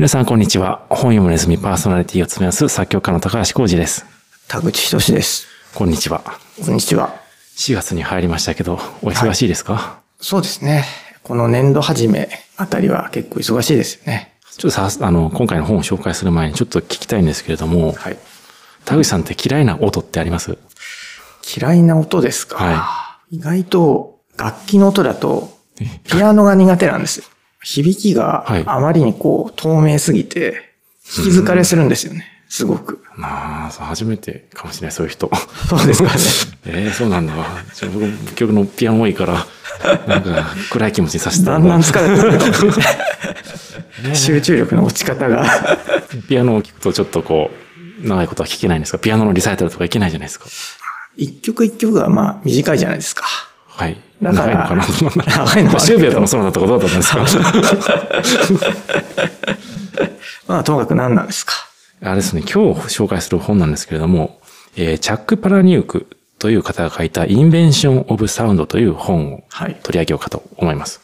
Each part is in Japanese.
皆さん、こんにちは。本読むネズミパーソナリティを務めます作曲家の高橋浩二です。田口仁です。こんにちは。こんにちは。4月に入りましたけど、お忙しいですか、そうですね。この年度始めあたりは結構忙しいですよね。ちょっとさ、あの、今回の本を紹介する前にちょっと聞きたいんですけれども、はい。田口さんって嫌いな音ってあります？嫌いな音ですか、は意外と楽器の音だとピアノが苦手なんですよ。響きがはいあまりにこう透明すぎて引き疲れするんですよね。すごく。ああ、そう初めてかもしれない、そういう人。そうですかね。ええそうなんだ。僕、曲のピアノ多いから、なんか暗い気持ちにさせてただんだん疲れてくる。集中力の落ち方が。ピアノを聴くとちょっとこう、長いことは聴けないんですか？ピアノのリサイタルとかいけないじゃないですか。一曲一曲がまあ短いじゃないですか。はい。だから長いのかな。長いのもあるけど。シューベルトもそうだったことだったんですか まあともかく何なんですか？あれですね、今日紹介する本なんですけれども、えーチャック・パラニュークという方が書いたインベンション・オブ・サウンドという本をはい。取り上げようかと思います。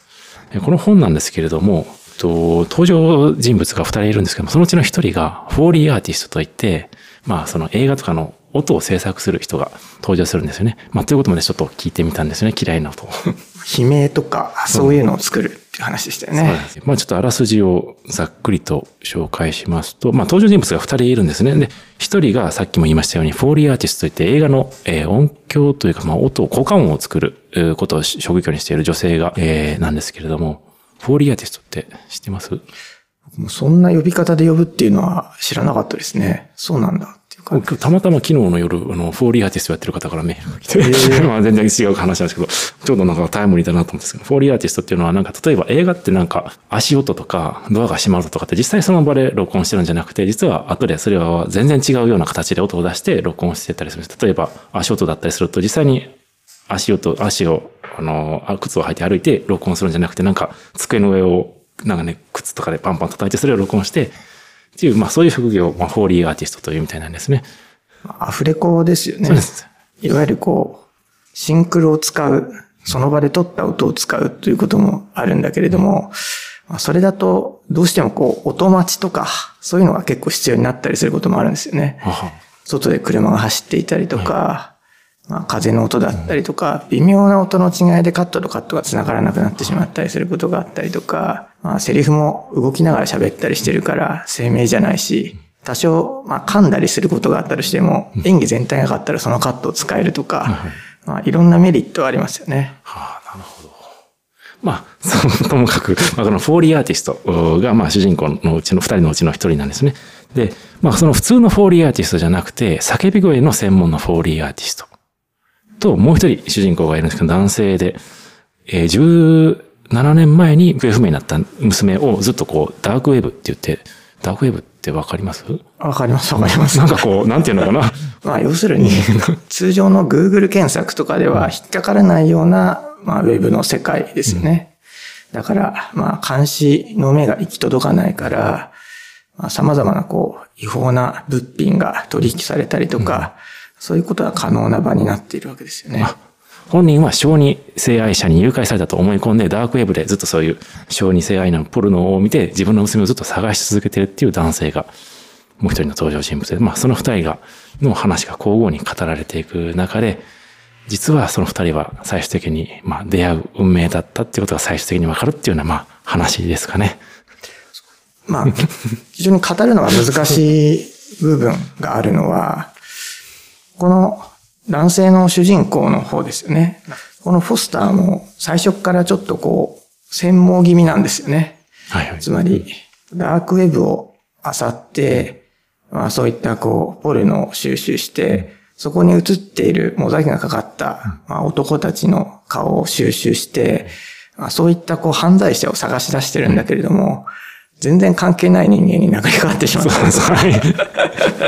えこの本なんですけれども、と登場人物が二人いるんですけども、そのうちの一人がフォーリーアーティストといって、まあその映画とかの音を制作する人が登場するんですよね。まあということまでちょっと聞いてみたんですよね、嫌いな音を。悲鳴とか、そういうのを作るっていう話でしたよね。まあちょっとあらすじをざっくりと紹介しますと、まあ登場人物が二人いるんですね。で、一人がさっきも言いましたように、フォーリーアーティストといって映画の、えー音響というか、まあ音を、効果音を作るえーことを職業にしている女性が、えーなんですけれども、フォーリーアーティストって知ってます？もうそんな呼び方で呼ぶっていうのは知らなかったですね。そうなんだたまたま昨日の夜、あの、フォーリーアーティストやってる方からメールが来て、まあ全然違う話なんですけど、ちょうどなんかタイムリーだなと思うんですけど、フォーリーアーティストっていうのはなんか、例えば映画ってなんか足音とかドアが閉まる音とかって実際その場で録音してるんじゃなくて、実は後でそれは全然違うような形で音を出して録音してたりするんです。例えば足音だったりすると実際に足音、足を、あの、あ靴を履いて歩いて録音するんじゃなくて、なんか机の上をなんかね、靴とかでパンパン叩いてそれを録音して、っていう、まあそういう職業を、まあ、フォーリーアーティストというみたいなんですね。アフレコですよね。そうです。いわゆるこう、シンクロを使う、その場で撮った音を使うということもあるんだけれども、まあそれだとどうしてもこう、音待ちとか、そういうのが結構必要になったりすることもあるんですよね。外で車が走っていたりとか、まあ、風の音だったりとか、微妙な音の違いでカットとカットが繋がらなくなってしまったりすることがあったりとか、まあ、セリフも動きながら喋ったりしてるから鮮明じゃないし、多少、まあ、噛んだりすることがあったとしても、演技全体がよかったらそのカットを使えるとか、まあ、いろんなメリットはありますよね。はあ、なるほど。まあ、そ のともかく、まあ、このフォーリーアーティストが、まあ、主人公のうちの二人のうちの一人なんですね。で、まあ、その普通のフォーリーアーティストじゃなくて、叫び声の専門のフォーリーアーティスト。と、もう一人主人公がいるんですけど、男性で、えー、17年前に行方不明になった娘をずっとこう、ダークウェブって言って、ダークウェブってわかります？わかります、わかりますな。んかこう、なんていうのかな？まあ、要するに、通常の Google 検索とかでは引っかからないような、まあ、ウェブの世界ですよね。だから、まあ、監視の目が行き届かないから、まあ、様々な、こう、違法な物品が取引されたりとか、そういうことが可能な場になっているわけですよね。本人は小児性愛者に誘拐されたと思い込んで、ダークウェブでずっとそういう小児性愛のポルノを見て、自分の娘をずっと探し続けてるっていう男性が、もう一人の登場人物で、まあその二人が、の話が交互に語られていく中で、実はその二人は最終的に、まあ出会う運命だったっていうことが最終的にわかるっていうような、まあ話ですかね。まあ、非常に語るのが難しい部分があるのは、この男性の主人公の方ですよね。このフォスターも最初からちょっとこう、専門気味なんですよね。はいはい。つまり、ダークウェブを漁って、まあそういったこう、ポルノを収集して、そこに映っているモザイクがかかった、まあ、男たちの顔を収集して、まあ、そういったこう犯罪者を探し出してるんだけれども、全然関係ない人間に殴りかかってしまったんです。はい。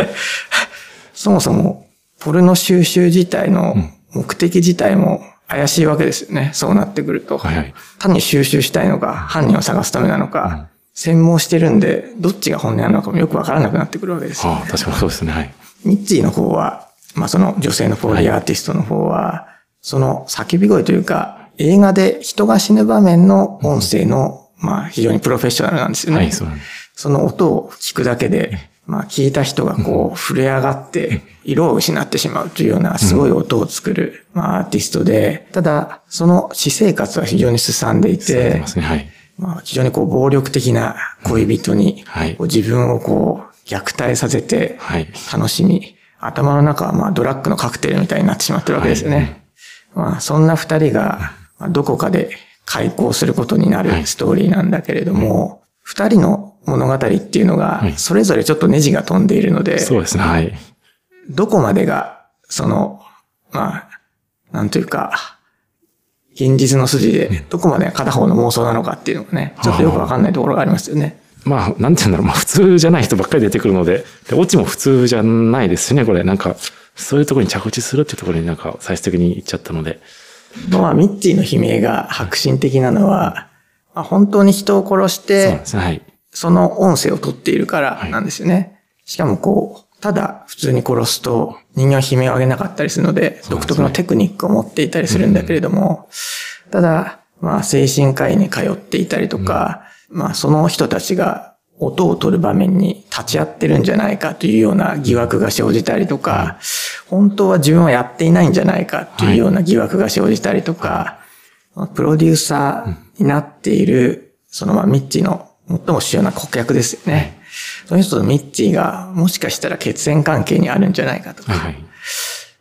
そもそも、ポルノ収集自体の目的自体も怪しいわけですよね。そうなってくると。はいはい。単に収集したいのか、犯人を探すためなのか、専門してるんで、どっちが本音なのかもよくわからなくなってくるわけですよ。はあ、確かにそうですね。はい。ミッチーの方は、まあその女性のフォーリーアーティストの方は、その叫び声というか、映画で人が死ぬ場面の音声の、まあ非常にプロフェッショナルなんですよね。はい、そう。その音を聞くだけで、まあ聞いた人がこう震え上がって色を失ってしまうというようなすごい音を作る、まあアーティストで、ただその私生活は非常にすさんでいて、まあ非常にこう暴力的な恋人に自分をこう虐待させて楽しみ、頭の中はまあドラッグのカクテルみたいになってしまってるわけですよね。まあそんな二人がどこかで開校することになるストーリーなんだけれども、二人の物語っていうのが、それぞれちょっとネジが飛んでいるので、はい、そうですね、はい。どこまでが、その、まあ、なんというか、現実の筋で、どこまでが片方の妄想なのかっていうのがね、ちょっとよくわかんないところがありますよね。まあ、なんて言うんだろう、まあ普通じゃない人ばっかり出てくるので、で、オチも普通じゃないですね、これ。なんか、そういうところに着地するっていうところになんか最終的に行っちゃったので。まあ、ミッチーの悲鳴が白心的なのは、まあ、本当に人を殺して、そうですね、はい。その音声を取っているからなんですよね。はい、しかもこう、ただ普通に殺すと人間は悲鳴を上げなかったりするので、独特のテクニックを持っていたりするんだけれども、ただ、まあ精神科医に通っていたりとか、まあその人たちが音を取る場面に立ち会ってるんじゃないかというような疑惑が生じたりとか、本当は自分はやっていないんじゃないかというような疑惑が生じたりとか、プロデューサーになっている、そのまあミッチの最も主要な顧客ですよね。その人とミッチーがもしかしたら血縁関係にあるんじゃないかとか。はい、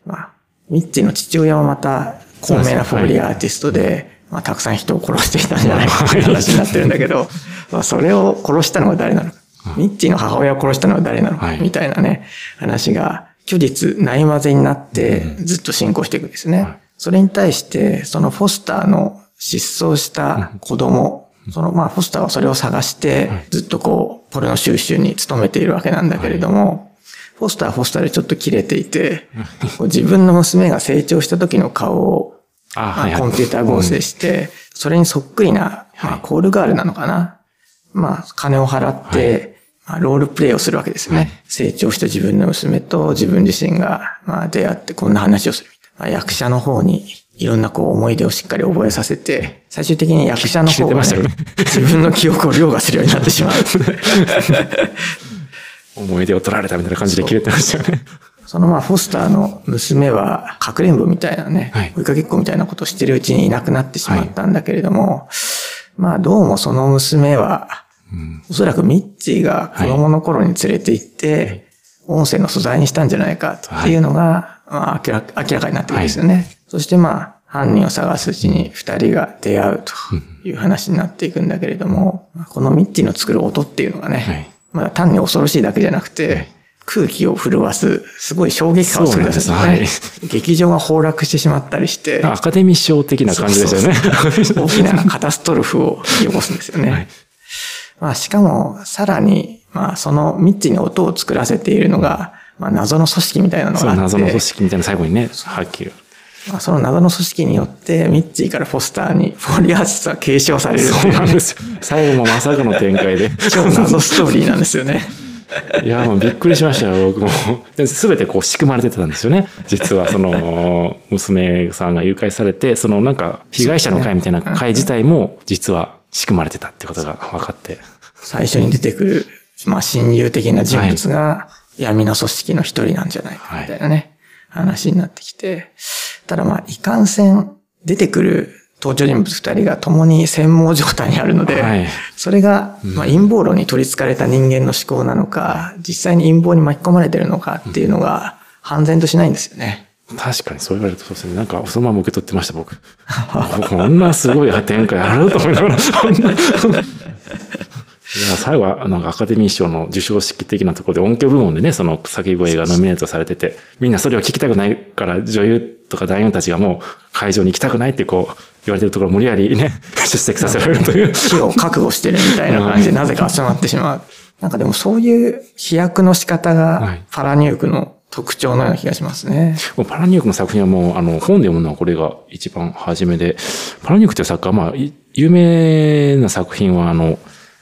まあ、ミッチーの父親はまた高名なフォーリーアーティストで、まあ、たくさん人を殺していたんじゃないかという話になってるんだけど、まあ、それを殺したのは誰なのか。ミッチーの母親を殺したのは誰なのか、みたいなね、話が、虚実ないまぜになって、ずっと進行していくんですね。それに対して、そのフォスターの失踪した子供そのまあ、フォスターはそれを探して、ずっとこう、ポルノ収集に努めているわけなんだけれども、フォスターはフォスターでちょっと切れていて、自分の娘が成長した時の顔を、まあ、コンピューター合成して、それにそっくりな、まあ、コールガールなのかな。まあ、金を払って、まあ、ロールプレイをするわけですね。成長した自分の娘と自分自身が、まあ、出会ってこんな話をする。まあ、役者の方にいろんなこう思い出をしっかり覚えさせて、最終的に役者の方が、ね、自分の記憶を凌駕するようになってしまう。思い出を取られたみたいな感じで切れてましたよね。そのまあ、フォスターの娘は、かくれんぼみたいなね、はい、追いかけっこみたいなことをしてるうちにいなくなってしまったんだけれども、はい、まあ、どうもその娘は、うん、おそらくミッチーが子供の頃に連れて行って、音声の素材にしたんじゃないかっていうのが、まあ、明らかになってくるんですよね。そしてまあ、犯人を探すうちに二人が出会うという話になっていくんだけれども、このミッチーの作る音っていうのがね、はい、まだ単に恐ろしいだけじゃなくて、空気を震わす、すごい衝撃感をするんですね。はい、劇場が崩落してしまったりして。アカデミー賞的な感じですよね。そうそう大きなカタストロフを起こすんですよね。はい、まあ、しかも、さらに、まあ、そのミッチーに音を作らせているのが、まあ、謎の組織みたいなのがあって。謎の組織みたいな最後にね、はっきり。まあ、その謎の組織によって、ミッチーからフォスターに、フォーリアーティストは継承されるそうなんですよ。最後もまさかの展開で。超謎ストーリーなんですよね。いや、もうびっくりしましたよ、僕も。すべてこう仕組まれてたんですよね。実は、その、娘さんが誘拐されて、そのなんか、被害者の会みたいな会自体も、実は仕組まれてたってことが分かって。最初に出てくる、まあ、親友的な人物が、闇の組織の一人なんじゃないか、みたいなね、話になってきて。ただまあ、いかんせん出てくる登場人物二人が共に専門状態にあるので、はい、それが、まあ、陰謀論に取り憑かれた人間の思考なのか、実際に陰謀に巻き込まれてるのかっていうのが、判然としないんですよね。確かにそう言われるとそうですね。なんか、そのまま受け取ってました、僕。こんなすごい展開あると思いながら。いや、最後は、なんかアカデミー賞の授賞式的なところで音響部門でね、その叫び声がノミネートされてて、みんなそれを聞きたくないから女優とか男優たちがもう会場に行きたくないってこう言われてるところ無理やりね、出席させられるという。死を覚悟してるみたいな感じでなぜか集まってしまう。なんかでもそういう飛躍の仕方がパラニュークの特徴のような気がしますね。はい、パラニュークの作品はもう、あの、本で読むのはこれが一番初めで、パラニュークという作家は、まあ、有名な作品は、あの、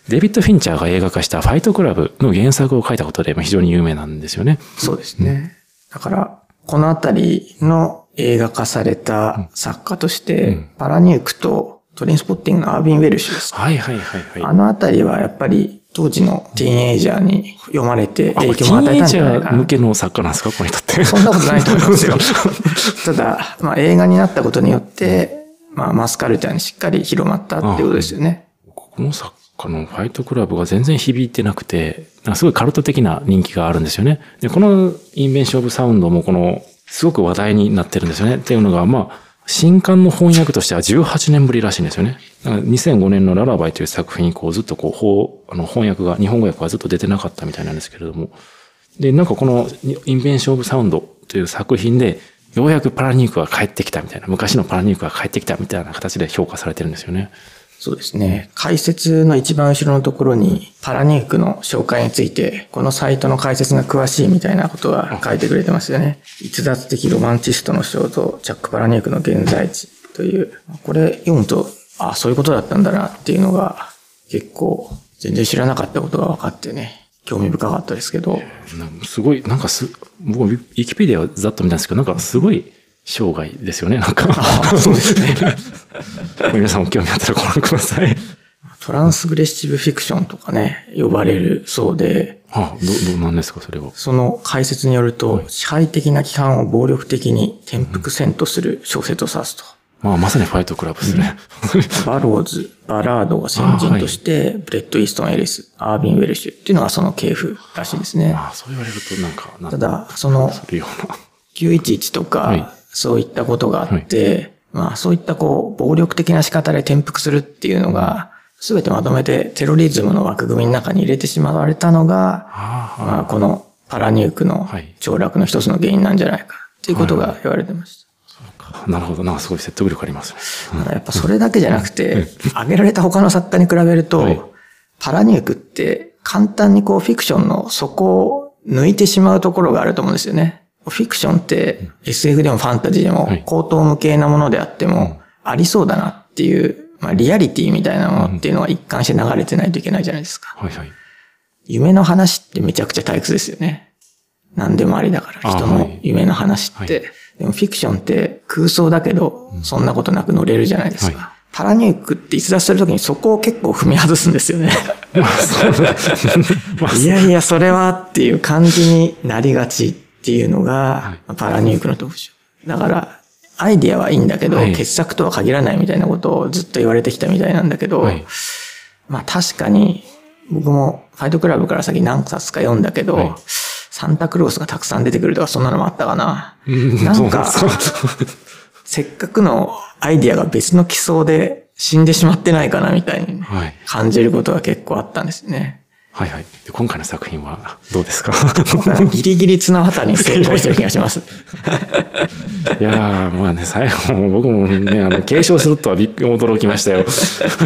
デビッド・フィンチャーが映画化したファイトクラブの原作を書いたことで非常に有名なんですよね。そうですね。だから、このあたりの映画化された作家として、うん、パラニュークとトリンスポッティングのアービン・ウェルシュです。はいはいはい、はい。あのあたりはやっぱり当時のティーンエイジャーに読まれて影響も与えティーンエイジたんじゃないかなャー向。けの作家なんですか？この人って。そんなことないと思いますよ。ただ、まあ映画になったことによって、まあマスカルチャーにしっかり広まったっていうことですよね。この作家のファイトクラブが全然響いてなくて、すごいカルト的な人気があるんですよね。で、このインベンションオブサウンドもこの、すごく話題になってるんですよね。っていうのが、まあ、新刊の翻訳としては18年ぶりらしいんですよね。だから2005年のララバイという作品にこうずっとこう、あの翻訳が、日本語訳がずっと出てなかったみたいなんですけれども。で、なんかこのインベンションオブサウンドという作品で、ようやくパラニュークが帰ってきたみたいな、昔のパラニュークが帰ってきたみたいな形で評価されてるんですよね。そうですね。解説の一番後ろのところに、パラニュークの紹介について、このサイトの解説が詳しいみたいなことは書いてくれてますよね。逸脱的ロマンチストの肖像、ジャック・パラニュークの現在地という、これ読むと、あそういうことだったんだなっていうのが、結構、全然知らなかったことが分かってね、興味深かったですけど、すごい、なんかす、僕もウィキペディアをざっと見たんですけど、なんかすごい生涯ですよね、なんか。そうですね。皆さんも興味あったらご覧ください。トランスグレッシブフィクションとかね、呼ばれるそうで、あど、どうなんですか、それは。その解説によると、支配的な規範を暴力的に転覆せんとする小説を指すと。まあ、まさにファイトクラブですね。バローズ、バラードが先人として、ブレット・イーストン・エリス、アービン・ウェルシュっていうのがその系譜らしいですね。あそう言われるとなんか、なんただ、そのするような。911とか、はいそういったことがあって、まあそういったこう、暴力的な仕方で転覆するっていうのが、すべてまとめてテロリズムの枠組みの中に入れてしまわれたのが、あまあこのパラニュークのはい凋落の一つの原因なんじゃないかっていうことが言われてました。あ、なるほど。なんかすごい説得力ありますね。ただやっぱそれだけじゃなくて、挙げられた他の作家に比べると、はいパラニュークって簡単にこうフィクションの底を抜いてしまうところがあると思うんですよね。フィクションって SF でもファンタジーでもはい高等無形なものであってもありそうだなっていう、まあリアリティみたいなものっていうのは一貫して流れてないといけないじゃないですか。はいはい。夢の話ってめちゃくちゃ退屈ですよね。何でもありだから、人の夢の話って。はでもフィクションって空想だけど、そんなことなく乗れるじゃないですか。はいパラニュークって逸脱するときにそこを結構踏み外すんですよね。いやいや、それはっていう感じになりがちっていうのが、パラニュークの特徴。だから、アイディアはいいんだけど、はい傑作とは限らないみたいなことをずっと言われてきたみたいなんだけど、はいまあ確かに、僕もファイトクラブから先何冊か読んだけど、はいサンタクロースがたくさん出てくるとかそんなのもあったかな。うんなんか せっかくのアイディアが別の基礎で死んでしまってないかなみたいにはい。感じることが結構あったんですね。はいはい。で今回の作品はどうですか？ギリギリ綱渡りに成功してる気がします。いやー、まあね、最後も僕もね、あの、継承するとはびっくり驚きましたよ。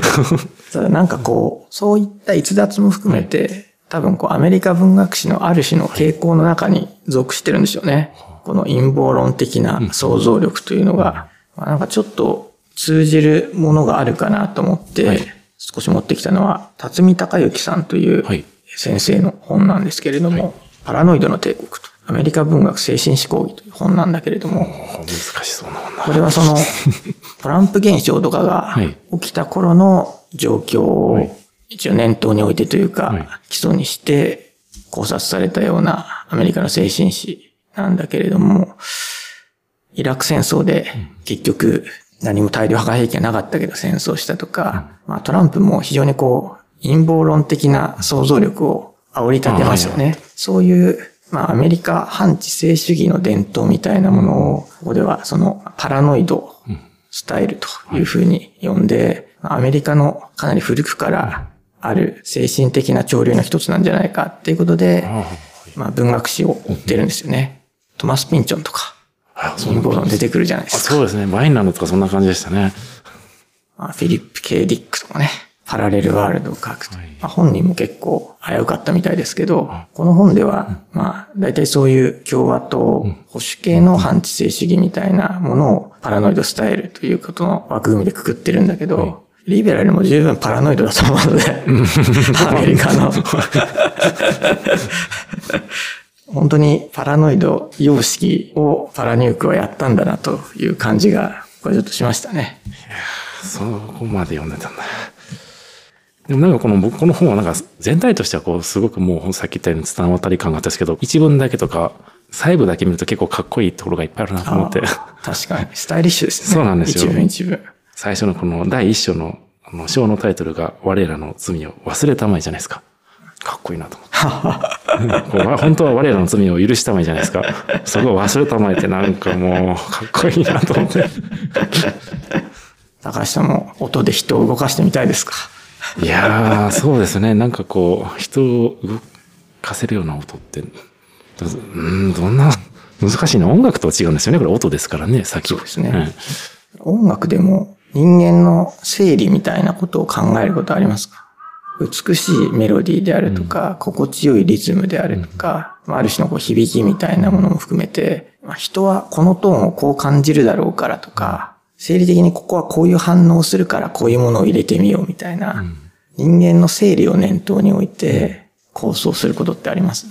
ただなんかこう、そういった逸脱も含めて、多分こうアメリカ文学史のある種の傾向の中に属してるんでしょうね。この陰謀論的な想像力というのが、まあなんかちょっと通じるものがあるかなと思って、はい少し持ってきたのは、辰巳隆之さんというはい。先生の本なんですけれども、パラノイドの帝国と、アメリカ文学精神思考儀という本なんだけれども、難しそうなもんな。これはその、トランプ現象とかがはい。起きた頃の状況をはい。一応念頭に置いてというか、はい。基礎にして考察されたようなアメリカの精神史なんだけれども、イラク戦争で結局何も大量破壊兵器がなかったけど戦争したとか、まあトランプも非常にこう陰謀論的な想像力を煽り立てますよね。そういう、まあアメリカ反知性主義の伝統みたいなものを、ここではそのパラノイドスタイルというふうに呼んで、アメリカのかなり古くからある精神的な潮流の一つなんじゃないかっていうことで、あまあ文学史を追ってるんですよね。トマス・ピンチョンとか、あ、そう陰謀論出てくるじゃないであすか。そうですね。バインランドとかそんな感じでしたね。まあ、フィリップ・ケイ・ディックとかね、パラレルワールドを書くと。はいまあ、本人も結構危うかったみたいですけど、この本では、まあ、大体そういう共和党、保守系の反知性主義みたいなものをパラノイドスタイルということの枠組みでくくってるんだけど、リベラルも十分パラノイドだと思うので、アメリカの。本当にパラノイド様式をパラニュークはやったんだなという感じが、これちょっとしましたね。そこまで読んでたんだ。でもなんかこの僕この本はなんか全体としてはこうすごくもうさっき言ったように伝わったり感があったんですけど、一文だけとか細部だけ見ると結構かっこいいところがいっぱいあるなと思って。確かに。スタイリッシュですね。そうなんですよ一文一文。最初のこの第一章のあの章のタイトルが我らの罪を忘れたまえじゃないですか。かっこいいなと思って。こう本当は我らの罪を許したまえじゃないですか。そこを忘れたまえってなんかもうかっこいいなと思って。高橋さんも音で人を動かしてみたいですかいやー、そうですね。なんかこう、人を動かせるような音って、どうん、どんな、難しいな。音楽とは違うんですよね。これ音ですからね、さっき。そうですね音楽でも人間の生理みたいなことを考えることありますか？美しいメロディーであるとか、心地よいリズムであるとか、まあある種のこう響きみたいなものも含めて、まあ人はこのトーンをこう感じるだろうからとか、生理的にここはこういう反応をするからこういうものを入れてみようみたいな、人間の生理を念頭に置いて構想することってあります？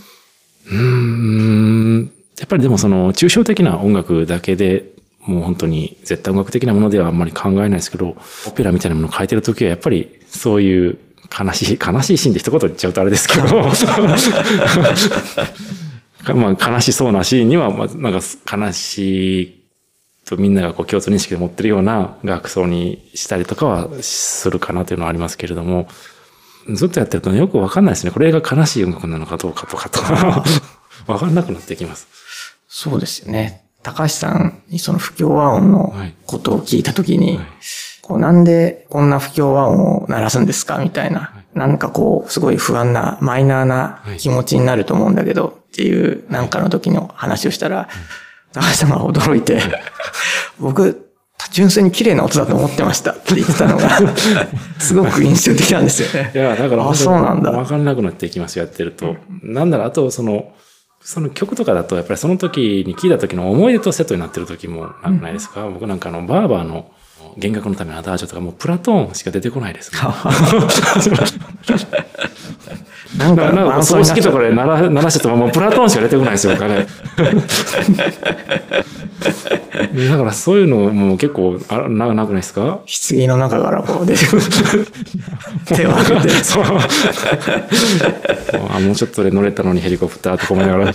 うーん。やっぱりでもその、抽象的な音楽だけで、もう本当に絶対音楽的なものではあんまり考えないですけど、オペラみたいなものを書いてるときはやっぱりそういう悲しい、悲しいシーンで一言言っちゃうとあれですけど、まあ悲しそうなシーンには、まあなんか悲しいとみんながこう共通認識で持ってるような楽奏にしたりとかはするかなというのはありますけれども、ずっとやってるとね、よくわかんないですね。これが悲しい音楽なのかどうかとかとか、わかんなくなってきます。そうですよね。高橋さんにその不協和音のことを聞いたときに、はいこうなんでこんな不協和音を鳴らすんですか？みたいな、なんかこう、すごい不安な、マイナーな気持ちになると思うんだけど、っていうなんかの時の話をしたら、高橋さんが驚いて、僕、純粋に綺麗な音だと思ってましたって言ってたのが、すごく印象的なんですよね。いや、だからあ、そうなんだ。わかんなくなっていきます、やってると。なんだろう、あと、その、その曲とかだと、やっぱりその時に聴いた時の思い出とセットになってる時もなないですか、僕なんかあの、バーバーの弦楽のためのアダージョとかもうプラトーンしか出てこないですね。なんか、なんか、葬式とかで鳴ら鳴らしててももうプラトーンしか出てこないですよ、お金。だからそういうのも結構あななくないですか？棺の中からこう出てくる。手を挙げて。そう。あもうちょっとで乗れたのにヘリコプターとか思いながら。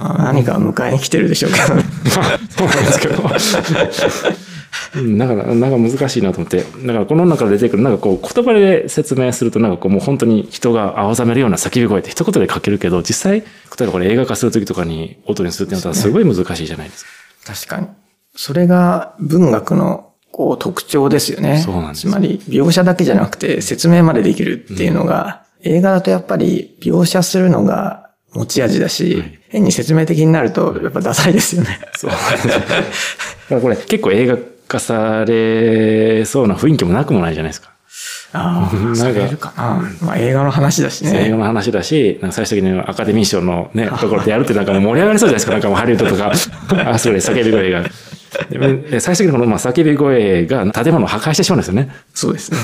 まあ何か迎えに来てるでしょうけどね。そうなんですけど。うん、だから、なんか難しいなと思って。だからこの中で出てくる、なんかこう言葉で説明するとなんかこうもう本当に人が青ざめるような叫び声って一言で書けるけど、実際、例えばこれ映画化するときとかに音にするってなったらすごい難しいじゃないですか。確かに。それが文学のこう特徴ですよね。そうなんですつまり描写だけじゃなくて説明までできるっていうのが、映画だとやっぱり描写するのが持ち味だし、変に説明的になるとやっぱダサいですよね。そう。これ結構映画化されそうな雰囲気もなくもないじゃないですか。ああ、なんかな。まあ映画の話だしね。映画の話だし、なんか最終的にアカデミー賞のね、ところでやるってなんか盛り上がりそうじゃないですか。なんかもうハリウッドとか、あ、それ叫び声が。で最終的にこのまあ叫び声が建物を破壊してしまうんですよね。そうですね。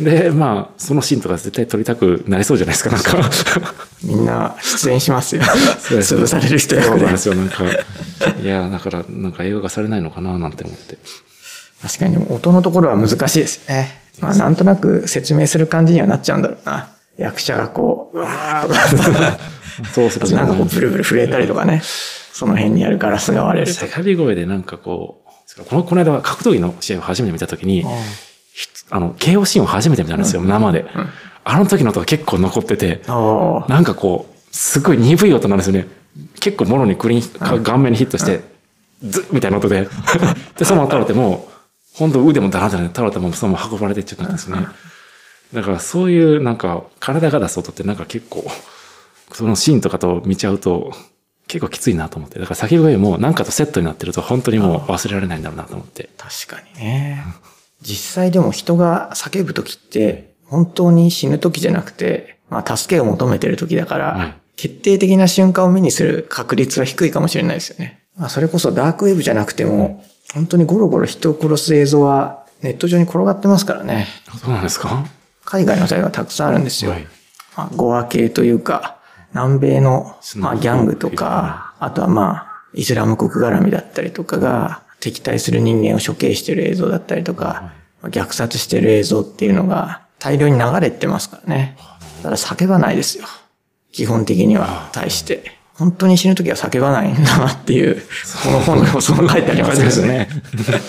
で、まあ、そのシーンとか絶対撮りたくなりそうじゃないですか、なんか。みんな出演しますよ。潰される人役でそうなんで。すよ、なんか。いや、だから、なんか映画化されないのかな、なんて思って。確かに音のところは難しいですよね。まあなんとなく説明する感じにはなっちゃうんだろうな。役者がこう、うわーそうするとなんかこうブルブル震えたりとかね。その辺にあるガラスが割れると。叫び声でなんかこう、この、この間格闘技の試合を初めて見たときに、ひあの、KO シーンを初めて見たんですよ、生で。あの時の音が結構残ってて、なんかこう、すごい鈍い音なんですよね。結構物にクリーン、顔面にヒットして、ズッみたいな音で。で、そのまま倒れても、本当腕もダラダラで倒れてもそのまま運ばれていっちゃったんですね。だからそういうなんか、体が出す音ってなんか結構、そのシーンとかと見ちゃうと、結構きついなと思って。だから叫び声もなんかとセットになってると本当にもう忘れられないんだろうなと思って。確かにね。実際でも人が叫ぶ時って、本当に死ぬ時じゃなくて、まあ助けを求めてる時だから、はい決定的な瞬間を目にする確率は低いかもしれないですよね。まあそれこそダークウェブじゃなくても、本当にゴロゴロ人を殺す映像はネット上に転がってますからね。そうなんですか？海外の際はたくさんあるんですよ。はいまあ、ゴア系というか、南米の、まあ、ギャングとか、あとはまあ、イスラム国絡みだったりとかが、敵対する人間を処刑している映像だったりとか、虐殺してる映像っていうのが大量に流れてますからね。だから叫ばないですよ。基本的には対して。本当に死ぬときは叫ばないんだなっていう、この本のそう書いてありますよね。確か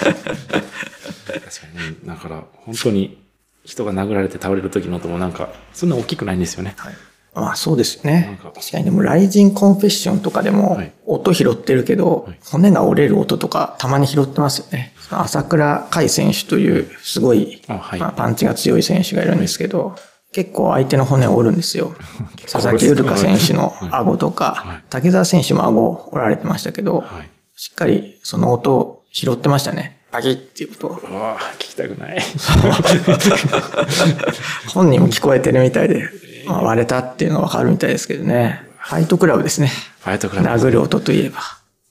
にね。だから、本当に人が殴られて倒れる時の音もなんか、そんな大きくないんですよね。はいまあそうですね。か確かにでも、ライジンコンフェッションとかでもはい、音拾ってるけど、はい骨が折れる音とかたまに拾ってますよね。朝倉海選手という、すごい、あはいまあ、パンチが強い選手がいるんですけど、結構相手の骨を折るんですよ。佐々木豊選手の顎とか、竹澤選手も顎を折られてましたけど、はい。しっかりその音を拾ってましたね。バキッっていう音を。うわあ聞きたくない。本人も聞こえてるみたいで、まあ、割れたっていうのがわかるみたいですけどね。ファイトクラブですね。ファイトクラブ。殴る音といえば。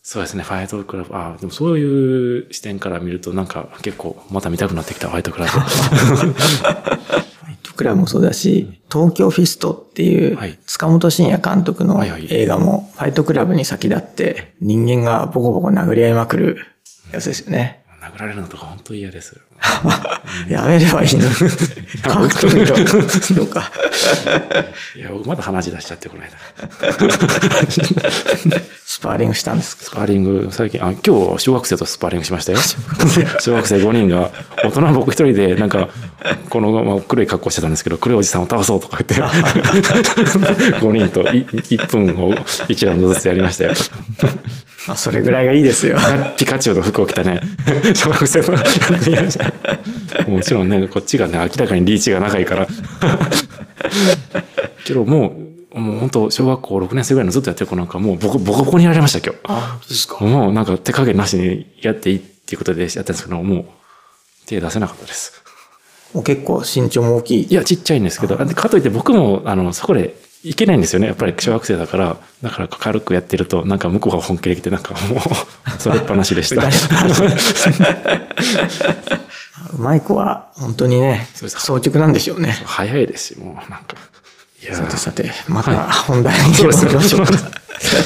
そうですね、ファイトクラブ。ああ、でもそういう視点から見ると、なんか結構また見たくなってきた、ファイトクラブ。ファイトクラブもそうだし、東京フィストっていうはい、塚本慎也監督の映画も、ファイトクラブに先立って、人間がボコボコ殴り合いまくるやつですよね。殴られるのとか本当嫌です。やめればいいのに。格闘技とか。いや、僕まだ話出しちゃって、この間。スパーリングしたんですか？スパーリング、最近、あ、今日小学生とスパーリングしましたよ。小学生5人が、大人は僕一人で、なんか、この、まあ、黒い格好してたんですけど、黒いおじさんを倒そうとか言って、5人とい1分を1ラウンドずつやりましたよ。まあ、それぐらいがいいですよ。ピカチュウの服を着たね、小学生の。もちろんね、こっちがね、明らかにリーチが長いから。けどもう、もう本当小学校6年生ぐらいのずっとやってる子なんかもうボコボコボコにやられました今日。あ、そうですか。もうなんか手加減なしにやっていいっていうことでやったんですけど、もう手出せなかったです。もう結構身長も大きい。いや、ちっちゃいんですけど、でかといって僕も、あの、そこでいけないんですよね。やっぱり小学生だから、だから軽くやってると、なんか向こうが本気で来て、なんかもう、それっぱなしでした。うまい子は本当にね、そうです早熟なんでしょうね。早いですし、もうなんか。いやさてさて、また本題に戻りましょうか。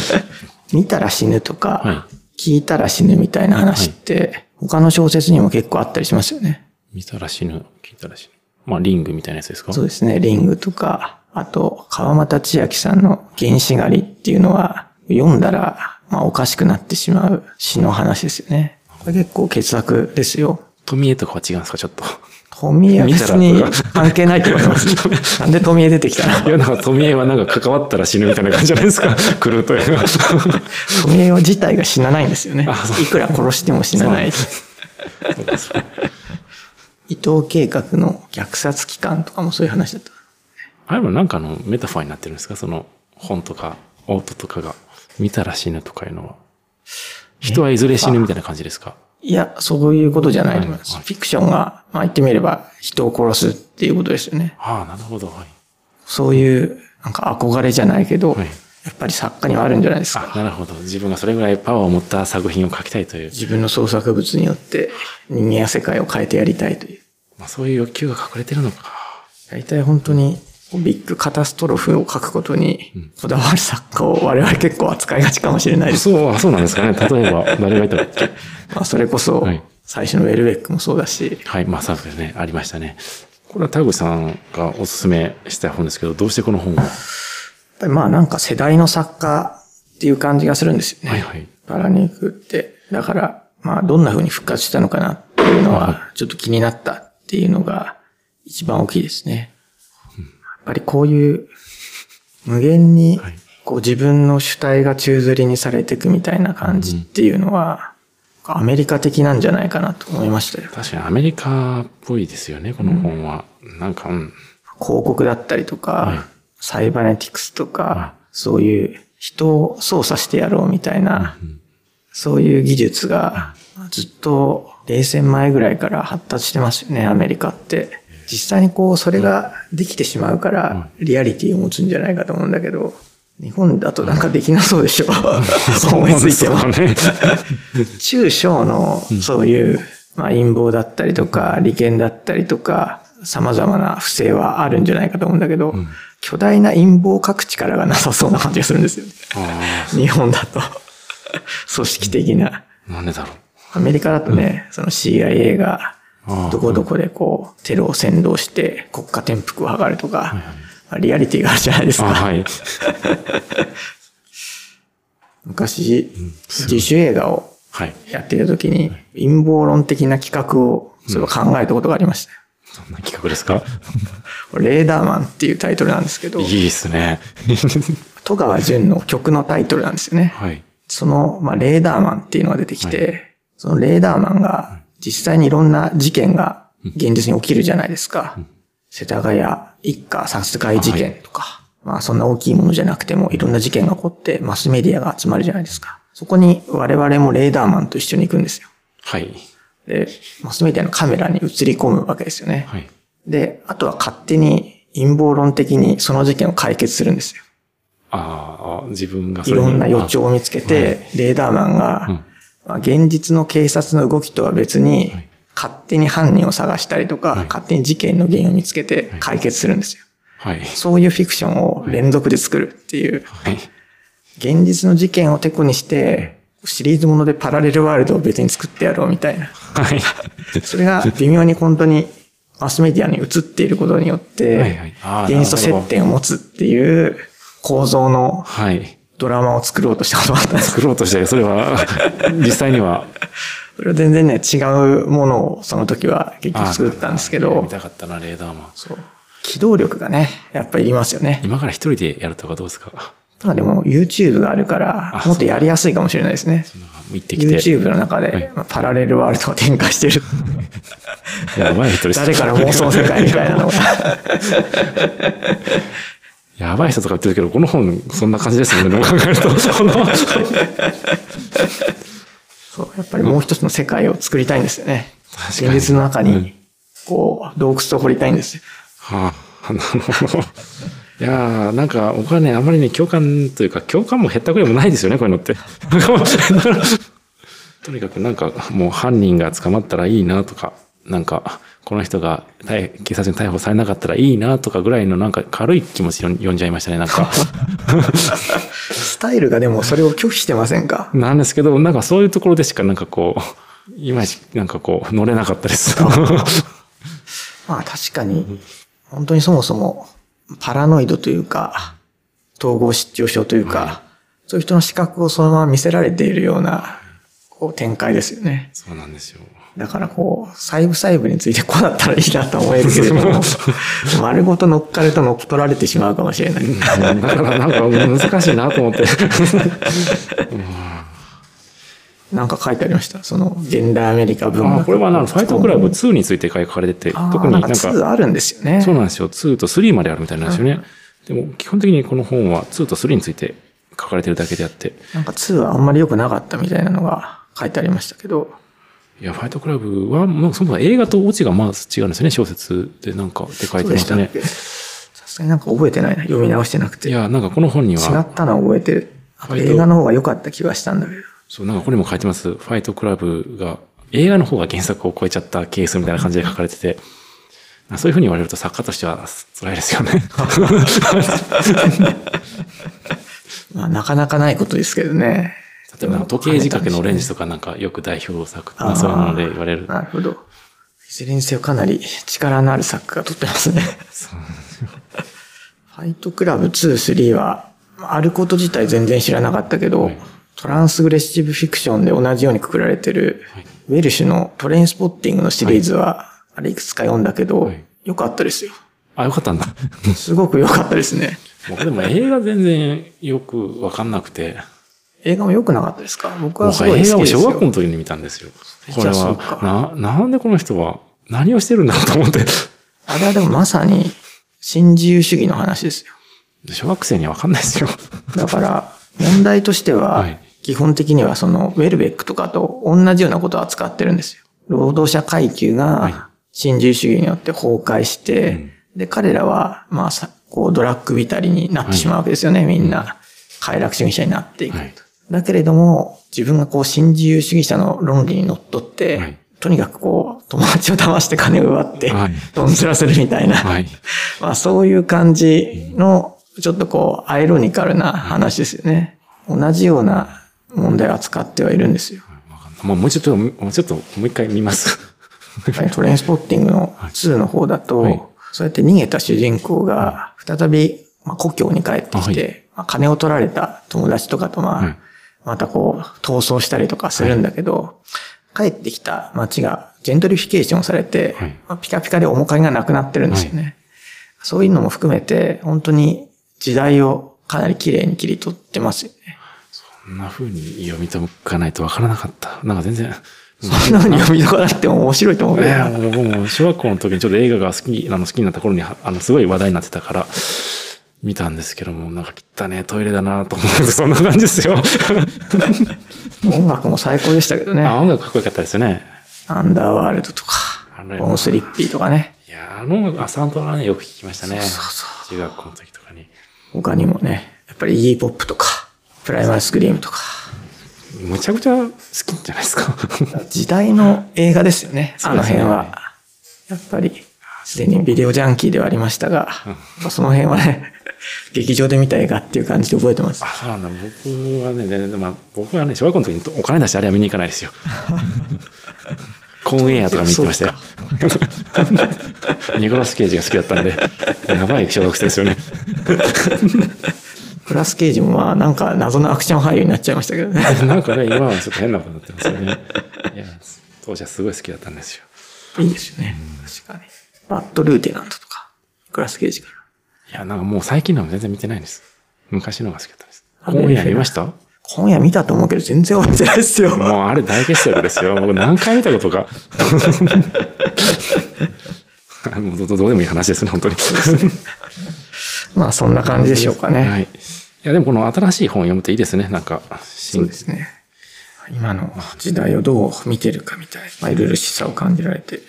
見たら死ぬとか、は聞いたら死ぬみたいな話って、他の小説にも結構あったりしますよね。見たら死ぬ、聞いたら死ぬ。まあ、リングみたいなやつですか？そうですね、リングとか、あと、川又千秋さんの原始狩りっていうのは、読んだら、まあ、おかしくなってしまう詩の話ですよね。これ結構傑作ですよ。富江とかは違うんですか？ちょっと。富江は別に関係ないと思います。なんで富江出てきたの？いや、なんか富江はなんか関わったら死ぬみたいな感じじゃないですか？来るというのは。富江自体が死なないんですよねいくら殺しても死なない。伊藤計画の虐殺期間とかもそういう話だった。あれもなんかのメタファーになってるんですか？その本とか音とかが見たら死ぬとかいうのは。人はいずれ死ぬみたいな感じですか？いや、そういうことじゃないと思います。はいフィクションが、まあ言ってみれば人を殺すっていうことですよね。ああ、なるほど。はい。そういう、なんか憧れじゃないけど、はいやっぱり作家にはあるんじゃないですか。あ、なるほど。自分がそれぐらいパワーを持った作品を書きたいという。自分の創作物によって人間や世界を変えてやりたいという。まあ、そういう欲求が隠れてるのか。大体本当にビッグカタストロフを書くことにこだわる作家を我々結構扱いがちかもしれないです。そう、あそうなんですかね。例えば、誰がいたっけ？まあそれこそはい最初のウェルベックもそうだし、はい、まあ、そうですね。ありましたね。これは田口さんがおすすめした本ですけど、どうしてこの本を？ぱりまあなんか世代の作家っていう感じがするんですよね。はいはいパラニックって。だから、まあどんな風に復活したのかなっていうのはちょっと気になったっていうのが一番大きいですね。やっぱりこういう無限にはいこう自分の主体が宙吊りにされていくみたいな感じっていうのは、アメリカ的なんじゃないかなと思いましたよ。確かにアメリカっぽいですよね、この本は。なんか、うん。広告だったりとか、はいサイバネティクスとか、はそういう人を操作してやろうみたいな、そういう技術がずっと冷戦前ぐらいから発達してますよね、アメリカって。実際にこう、それができてしまうから、リアリティを持つんじゃないかと思うんだけど、日本だとなんかできなそうでしょ。思いついても。ね。中小のそういう、まあ、陰謀だったりとか、利権だったりとか、様々な不正はあるんじゃないかと思うんだけど、巨大な陰謀各力がなさそうな感じがするんですよね。あ日本だと。組織的な。あ、なんでだろう。アメリカだとね、その CIA がどこどこでこう、テロを扇動して国家転覆を図るとか、まあリアリティがあるじゃないですか。あはい。昔、自主映画をはい。やっていた時に、陰謀論的な企画をそういえば考えたことがありましたよ。そんな企画ですか？レーダーマンっていうタイトルなんですけど、いいですね。戸川純の曲のタイトルなんですよね。はい。その、まあ、レーダーマンっていうのが出てきて、そのレーダーマンが実際にいろんな事件が現実に起きるじゃないですか。世田谷一家殺害事件とか、まあそんな大きいものじゃなくてもいろんな事件が起こってマスメディアが集まるじゃないですか。そこに我々もレーダーマンと一緒に行くんですよ。はい。で、マスメディアのカメラに映り込むわけですよね。はい。で、あとは勝手に陰謀論的にその事件を解決するんですよ。ああ、自分がいろんな予を兆を見つけて、レーダーマンが、うんまあ現実の警察の動きとは別にはい、勝手に犯人を探したりとか、はい勝手に事件の原因を見つけて解決するんですよ。はい。そういうフィクションを連続で作るっていう、はい。現実の事件をテコにして、シリーズものでパラレルワールドを別に作ってやろうみたいな。はい。それが微妙に本当にマスメディアに映っていることによっはいはいて現実と接点を持つっていう構造のはい。ドラマを作ろうとしたことがあったんです。作ろうとして、それは、実際には、それは全然ね、違うものをその時は結局作ったんですけど見、たかったな、レーダーマン。そう機動力がね、やっぱりいりますよね。今から一人でやるとかどうですか？ただでも YouTube があるからあ、もっとやりやすいかもしれないですね。YouTube の中はいでまあパラレルワールドを展開してる。やばい人です。誰から妄想世界みたいなのが。やばい人とか言ってるけど、この本、そんな感じですよね。でも考えると。そう、やっぱりもう一つの世界を作りたいんですよね。現実の中うんに、こう、洞窟を掘りたいんですよ。はあ、なるほど。いやーなんか僕はね、あまりね、共感というか、共感も減ったくらいもないですよね、こういうのって。とにかくなんか、もう犯人が捕まったらいいなとか、なんか、この人が逮警察に逮捕されなかったらいいなとかぐらいのなんか軽い気持ちで読んじゃいましたね、なんか。スタイルがでもそれを拒否してませんか？なんですけど、なんかそういうところでしかなんかこう、いまいちなんかこう、乗れなかったです。まあ確かに、本当にそもそもパラノイドというか、統合失調症というか、そういう人の資格をそのまま見せられているような、こう展開ですよね。そうなんですよ。だからこう、細部細部についてこうだったらいいなと思えるけれども、丸ごと乗っかると乗っ取られてしまうかもしれない。だからなんか難しいなと思って。なんか書いてありました。その、現代アメリカ文学。あこれはな、ファイトクラブ2について書かれてて、特になんか、なんか2あるんですよね。そうなんですよ。2と3まであるみたいなんですよね。でも、基本的にこの本は2と3について書かれてるだけであって、なんか2はあんまり良くなかったみたいなのが書いてありましたけど、いや、ファイトクラブは、もうそもそも映画とオチがまず違うんですよね、小説でなんかって書いてましたたっけ？さすがになんか覚えてないな。読み直してなくて。違いや、なんかこの本には、ったのは覚えてる。映画の方が良かった気がしたんだけど。そう、なんかここにも書いてます。ファイトクラブが、映画の方が原作を超えちゃったケースみたいな感じで書かれてて、そういうふうに言われると作家としては辛いですよね。まあなかなかないことですけどね。例えば時計仕掛けのオレンジとかなんかよく代表作とかそういうので言われる。なるほど。いずれにせよかなり力のある作家が撮ってますね。ファイトクラブ2、3は、あること自体全然知らなかったけど、はいトランスグレッシブフィクションで同じようにくくられてる、はいウェルシュのトレインスポッティングのシリーズは、あれいくつか読んだけど、はい良かったですよ。あ、よかったんだ。すごく良かったですね。僕でも映画全然よくわかんなくて、映画も良くなかったですか？僕は僕すごい好きですよ。映画を小学校の時に見たんですよ。これは、な、なんでこの人は何をしてるんだろうと思って。あれはでもまさに、新自由主義の話ですよ。小学生にはわかんないですよ。だから、問題としてははい、基本的にはその、ウェルベックとかと同じようなことを扱ってるんですよ。労働者階級はいが、新自由主義によって崩壊して、で、彼らは、まあさ、こう、ドラッグ浸りになってしまうわけですよね、みんな。快楽主義者になっていく。はいだけれども、自分がこう、新自由主義者の論理にのっとって、はいとにかくこう、友達を騙して金を奪ってはい、どんずらするみたいな、はい。まあそういう感じの、ちょっとこう、アイロニカルな話ですよね。同じような問題を扱ってはいるんですよ。もうちょっと、もうちょっと、もう一回見ます。トレインスポッティングの2の方だと、はい。そうやって逃げた主人公が、再び、まあ、故郷に帰ってきて、まあ、金を取られた友達とかと、まあ、はい。またこう、逃走したりとかするんだけど、帰ってきた街がジェントリフィケーションされて、はい。まあ、ピカピカで面影がなくなってるんですよね。そういうのも含めて、本当に時代をかなり綺麗に切り取ってますんな風に読み解かないとわからなかった。なんか全然。そんな風に読み解かなくても面白いと思うけどいなや、僕も小学校の時にちょっと映画が好き、あの好きになった頃に、あの、すごい話題になってたから、見たんですけども、なんか汚ねトイレだなと思って、そんな感じですよ。音楽も最高でしたけどね。あ、音楽かっこよかったですよね。アンダーワールドとかあれ、ボンスリッピーとかね。いや、あの音楽、あ、サントラね、よく聞きましたね。そうそう中学校の時とかに。他にもね、やっぱりイーポップとか、プライマースクリームとか、むちゃくちゃ好きじゃないですか。時代の映画ですよね、あの辺は。やっぱり、すでにビデオジャンキーではありましたが、やっぱその辺はね、劇場で見た映画っていう感じで覚えてますあ、。そうなんだ。僕はね、全然まあ、僕はね、小学校の時にお金出してあれは見に行かないですよ。コーンエアとか見に行ってましたよ。ニコラス・ケイジが好きだったんで、やばい小学生ですよね。プラスケージもまあなんか謎のアクション俳優になっちゃいましたけどね。なんかね、今はちょっと変なことになってますよね。いや、当時はすごい好きだったんですよ。いいですよね。確かに。バッドルーテナントとか、クラスケージから。いや、なんかもう最近のは全然見てないんです。昔のが好きだったんです。あコーンエア見ました？今夜見たと思うけど全然覚えてないですよ。もうあれ大傑作ですよ。僕何回見たことか。もうどうでもいい話ですね、本当に。まあそんな感じでしょうかね。はい。いや、でもこの新しい本を読むといいですね。なんか、そうですね。今の時代をどう見てるかみたいな、まあ、いろいろ示唆を感じられて、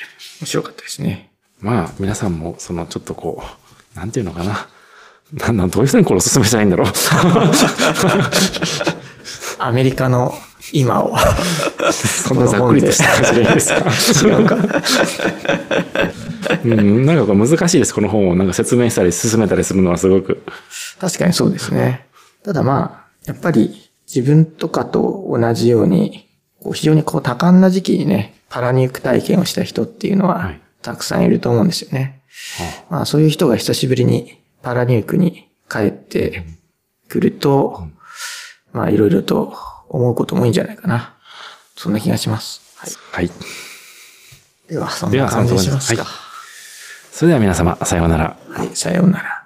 面白かったですね。まあ、皆さんも、その、ちょっとこう、なんていうのかな。なんなん、どういう人にこれお勧めしたらいいんだろう。アメリカの今を。そんなざっくりとした感じでいいですか？違うか。うん、なんかこう難しいです。この本をなんか説明したり進めたりするのはすごく。確かにそうですね。ただまあ、やっぱり自分とかと同じように、こう非常にこう多感な時期にね、パラニューク体験をした人っていうのは、はいたくさんいると思うんですよね。まあそういう人が久しぶりにパラニュークに帰ってくると、まあいろいろと思うこともいいんじゃないかな。そんな気がします。はい。はい。では、そんな感じにしますか。それでは皆様、さようなら。はい、さようなら。